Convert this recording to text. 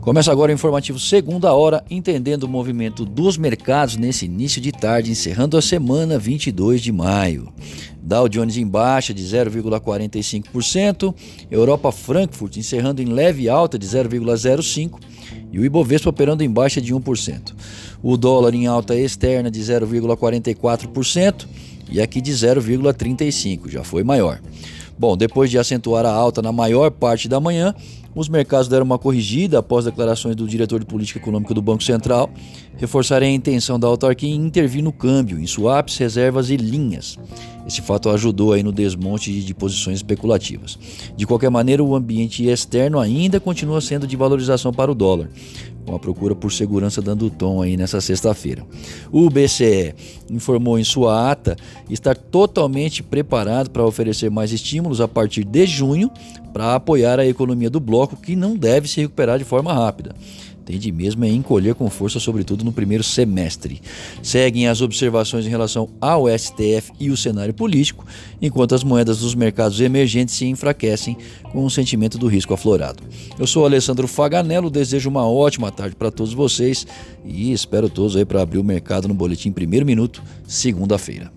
Começa agora o informativo segunda hora, entendendo o movimento dos mercados nesse início de tarde, encerrando a semana 22 de maio. Dow Jones em baixa de 0,45%, Europa Frankfurt encerrando em leve alta de 0,05% e o Ibovespa operando em baixa de 1%. O dólar em alta externa de 0,44% e aqui de 0,35%, já foi maior. Bom, depois de acentuar a alta na maior parte da manhã, os mercados deram uma corrigida após declarações do diretor de política econômica do Banco Central reforçarem a intenção da autarquia em intervir no câmbio, em swaps, reservas e linhas. Esse fato ajudou aí no desmonte de posições especulativas. De qualquer maneira, o ambiente externo ainda continua sendo de valorização para o dólar, com a procura por segurança dando tom aí nessa sexta-feira. O BCE informou em sua ata estar totalmente preparado para oferecer mais estímulos a partir de junho para apoiar a economia do bloco, que não deve se recuperar de forma rápida tende mesmo é encolher com força, sobretudo no primeiro semestre. Seguem as observações em relação ao STF e o cenário político, enquanto as moedas dos mercados emergentes se enfraquecem com o sentimento do risco aflorado. Eu sou Alessandro Faganello, desejo uma ótima tarde para todos vocês e espero todos aí para abrir o mercado no boletim primeiro minuto, segunda-feira.